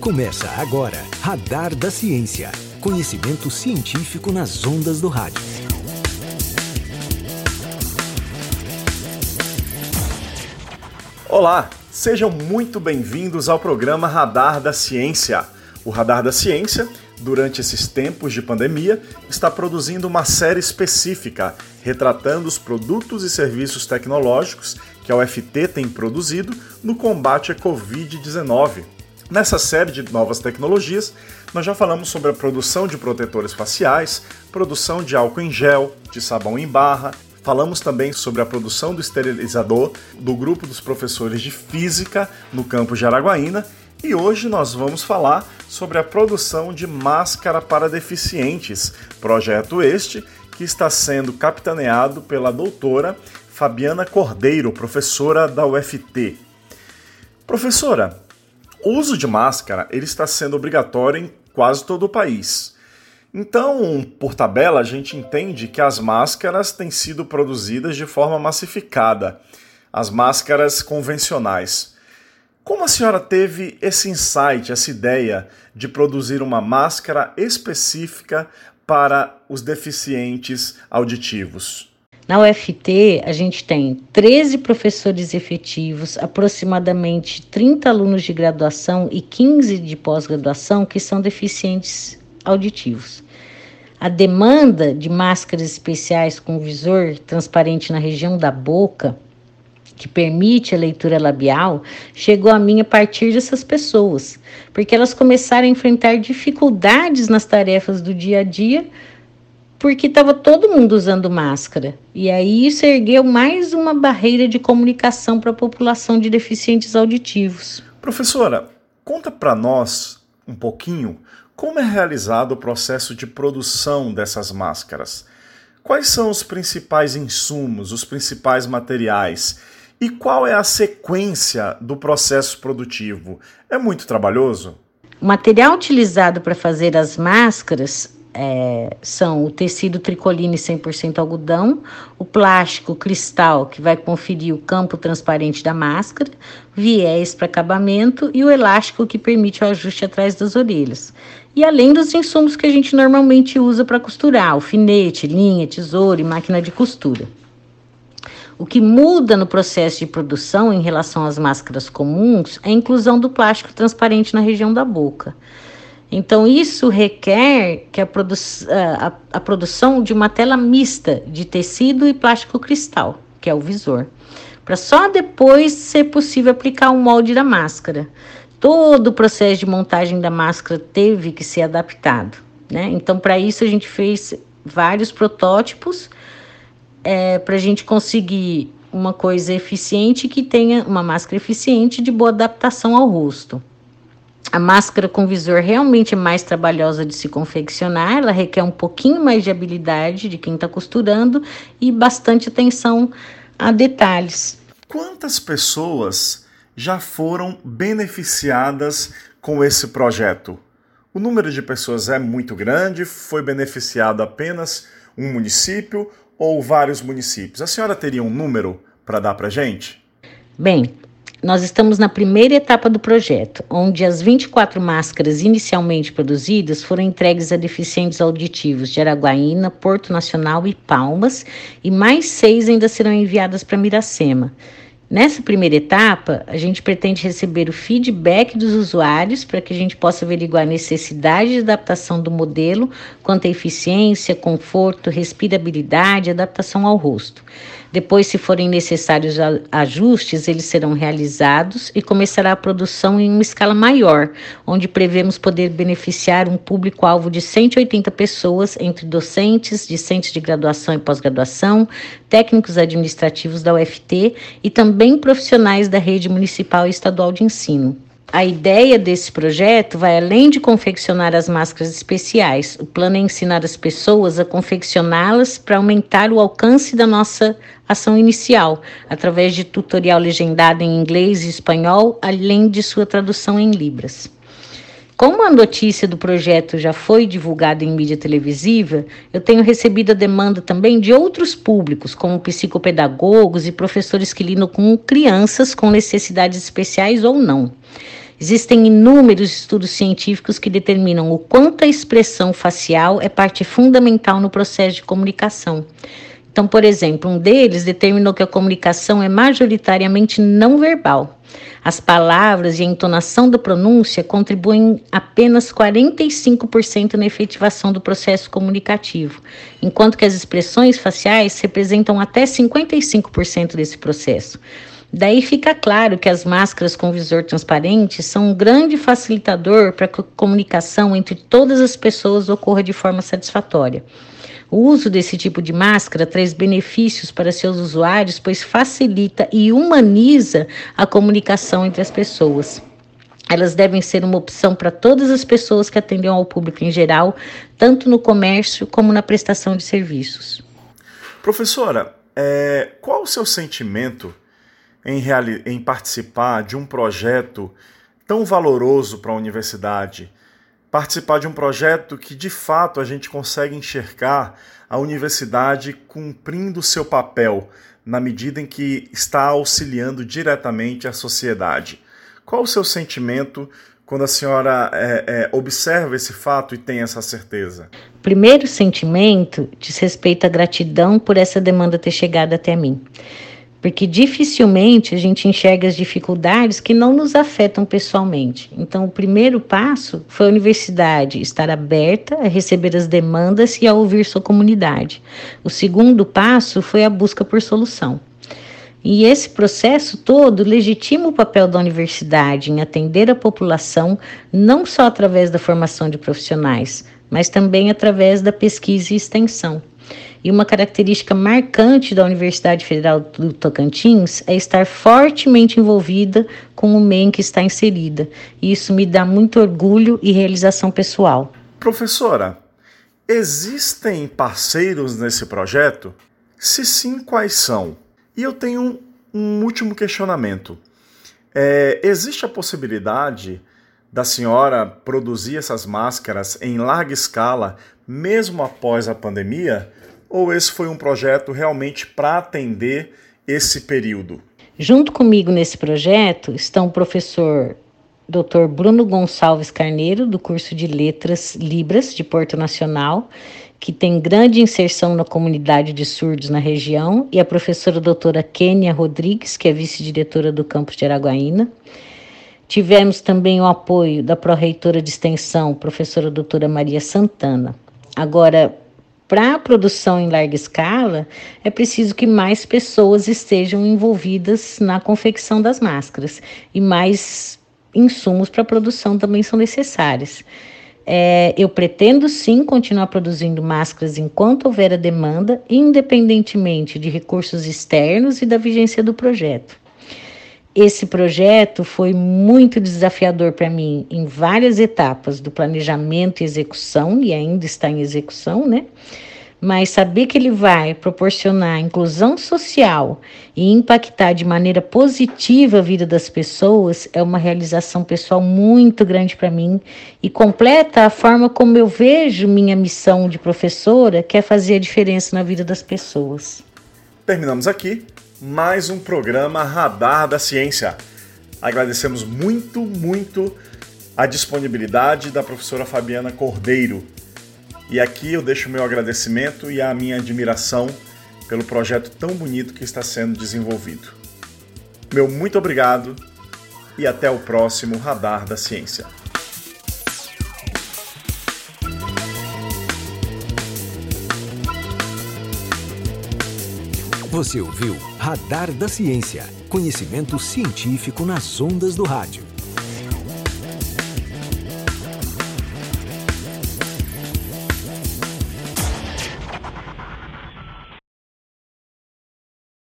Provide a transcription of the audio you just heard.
Começa agora Radar da Ciência. Conhecimento científico nas ondas do rádio. Olá, sejam muito bem-vindos ao programa Radar da Ciência. O Radar da Ciência, durante esses tempos de pandemia, está produzindo uma série específica retratando os produtos e serviços tecnológicos que a UFT tem produzido no combate à Covid-19. Nessa série de novas tecnologias, nós já falamos sobre a produção de protetores faciais, produção de álcool em gel, de sabão em barra, Falamos também sobre a produção do esterilizador do grupo dos professores de física no campus de Araguaína. E hoje nós vamos falar sobre a produção de máscara para deficientes, projeto este que está sendo capitaneado pela doutora Fabiana Cordeiro, professora da UFT. Professora, o uso de máscara ele está sendo obrigatório em quase todo o país. Então, por tabela, a gente entende que as máscaras têm sido produzidas de forma massificada, as máscaras convencionais. Como a senhora teve esse insight, essa ideia de produzir uma máscara específica para os deficientes auditivos? Na UFT, a gente tem 13 professores efetivos, aproximadamente 30 alunos de graduação e 15 de pós-graduação que são deficientes auditivos. A demanda de máscaras especiais com visor transparente na região da boca, que permite a leitura labial, chegou a mim a partir dessas pessoas, porque elas começaram a enfrentar dificuldades nas tarefas do dia a dia, porque estava todo mundo usando máscara. E aí isso ergueu mais uma barreira de comunicação para a população de deficientes auditivos. Professora, conta para nós um pouquinho como é realizado o processo de produção dessas máscaras? Quais são os principais insumos, os principais materiais? E qual é a sequência do processo produtivo? É muito trabalhoso? O material utilizado para fazer as máscaras é, são o tecido tricoline 100% algodão, o plástico cristal, que vai conferir o campo transparente da máscara, viés para acabamento e o elástico que permite o ajuste atrás das orelhas. E além dos insumos que a gente normalmente usa para costurar, alfinete, linha, tesoura e máquina de costura. O que muda no processo de produção em relação às máscaras comuns é a inclusão do plástico transparente na região da boca. Então, isso requer que a, produ a, a produção de uma tela mista de tecido e plástico cristal, que é o visor, para só depois ser possível aplicar o molde da máscara. Todo o processo de montagem da máscara teve que ser adaptado. Né? Então, para isso, a gente fez vários protótipos é, para a gente conseguir uma coisa eficiente que tenha uma máscara eficiente de boa adaptação ao rosto. A máscara com visor realmente é mais trabalhosa de se confeccionar, ela requer um pouquinho mais de habilidade de quem está costurando e bastante atenção a detalhes. Quantas pessoas já foram beneficiadas com esse projeto? O número de pessoas é muito grande? Foi beneficiado apenas um município ou vários municípios? A senhora teria um número para dar para gente? Bem, nós estamos na primeira etapa do projeto, onde as 24 máscaras inicialmente produzidas foram entregues a deficientes auditivos de Araguaína, Porto Nacional e Palmas, e mais seis ainda serão enviadas para Miracema. Nessa primeira etapa, a gente pretende receber o feedback dos usuários para que a gente possa averiguar a necessidade de adaptação do modelo quanto à eficiência, conforto, respirabilidade adaptação ao rosto. Depois, se forem necessários ajustes, eles serão realizados e começará a produção em uma escala maior, onde prevemos poder beneficiar um público-alvo de 180 pessoas, entre docentes, discentes de graduação e pós-graduação, técnicos administrativos da UFT e também profissionais da rede municipal e estadual de ensino. A ideia desse projeto vai além de confeccionar as máscaras especiais. O plano é ensinar as pessoas a confeccioná-las para aumentar o alcance da nossa ação inicial, através de tutorial legendado em inglês e espanhol, além de sua tradução em libras. Como a notícia do projeto já foi divulgada em mídia televisiva, eu tenho recebido a demanda também de outros públicos, como psicopedagogos e professores que lidam com crianças com necessidades especiais ou não. Existem inúmeros estudos científicos que determinam o quanto a expressão facial é parte fundamental no processo de comunicação. Então, por exemplo, um deles determinou que a comunicação é majoritariamente não verbal. As palavras e a entonação da pronúncia contribuem apenas 45% na efetivação do processo comunicativo, enquanto que as expressões faciais representam até 55% desse processo. Daí fica claro que as máscaras com visor transparente são um grande facilitador para que a comunicação entre todas as pessoas ocorra de forma satisfatória. O uso desse tipo de máscara traz benefícios para seus usuários, pois facilita e humaniza a comunicação entre as pessoas. Elas devem ser uma opção para todas as pessoas que atendem ao público em geral, tanto no comércio como na prestação de serviços. Professora, é, qual o seu sentimento em, em participar de um projeto tão valoroso para a universidade? Participar de um projeto que de fato a gente consegue enxergar a universidade cumprindo seu papel na medida em que está auxiliando diretamente a sociedade. Qual o seu sentimento quando a senhora é, é, observa esse fato e tem essa certeza? Primeiro sentimento diz respeito à gratidão por essa demanda ter chegado até mim porque dificilmente a gente enxerga as dificuldades que não nos afetam pessoalmente. Então, o primeiro passo foi a universidade estar aberta a receber as demandas e a ouvir sua comunidade. O segundo passo foi a busca por solução. E esse processo todo legitima o papel da universidade em atender a população, não só através da formação de profissionais, mas também através da pesquisa e extensão. E uma característica marcante da Universidade Federal do Tocantins é estar fortemente envolvida com o meio que está inserida. E isso me dá muito orgulho e realização pessoal. Professora, existem parceiros nesse projeto? Se sim, quais são? E eu tenho um, um último questionamento. É, existe a possibilidade da senhora produzir essas máscaras em larga escala, mesmo após a pandemia? Ou esse foi um projeto realmente para atender esse período? Junto comigo nesse projeto estão o professor Dr. Bruno Gonçalves Carneiro, do curso de Letras Libras de Porto Nacional, que tem grande inserção na comunidade de surdos na região, e a professora doutora Kênia Rodrigues, que é vice-diretora do campus de Araguaína. Tivemos também o apoio da pró-reitora de extensão, professora doutora Maria Santana. Agora, para a produção em larga escala, é preciso que mais pessoas estejam envolvidas na confecção das máscaras e mais insumos para a produção também são necessários. É, eu pretendo sim continuar produzindo máscaras enquanto houver a demanda, independentemente de recursos externos e da vigência do projeto. Esse projeto foi muito desafiador para mim em várias etapas do planejamento e execução, e ainda está em execução, né? Mas saber que ele vai proporcionar inclusão social e impactar de maneira positiva a vida das pessoas é uma realização pessoal muito grande para mim e completa a forma como eu vejo minha missão de professora, que é fazer a diferença na vida das pessoas. Terminamos aqui mais um programa Radar da Ciência. Agradecemos muito, muito a disponibilidade da professora Fabiana Cordeiro. E aqui eu deixo meu agradecimento e a minha admiração pelo projeto tão bonito que está sendo desenvolvido. Meu muito obrigado e até o próximo Radar da Ciência. Você ouviu Radar da Ciência. Conhecimento científico nas ondas do rádio.